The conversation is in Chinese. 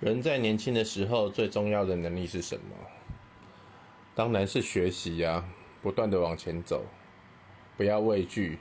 人在年轻的时候最重要的能力是什么？当然是学习呀不断的往前走不要畏惧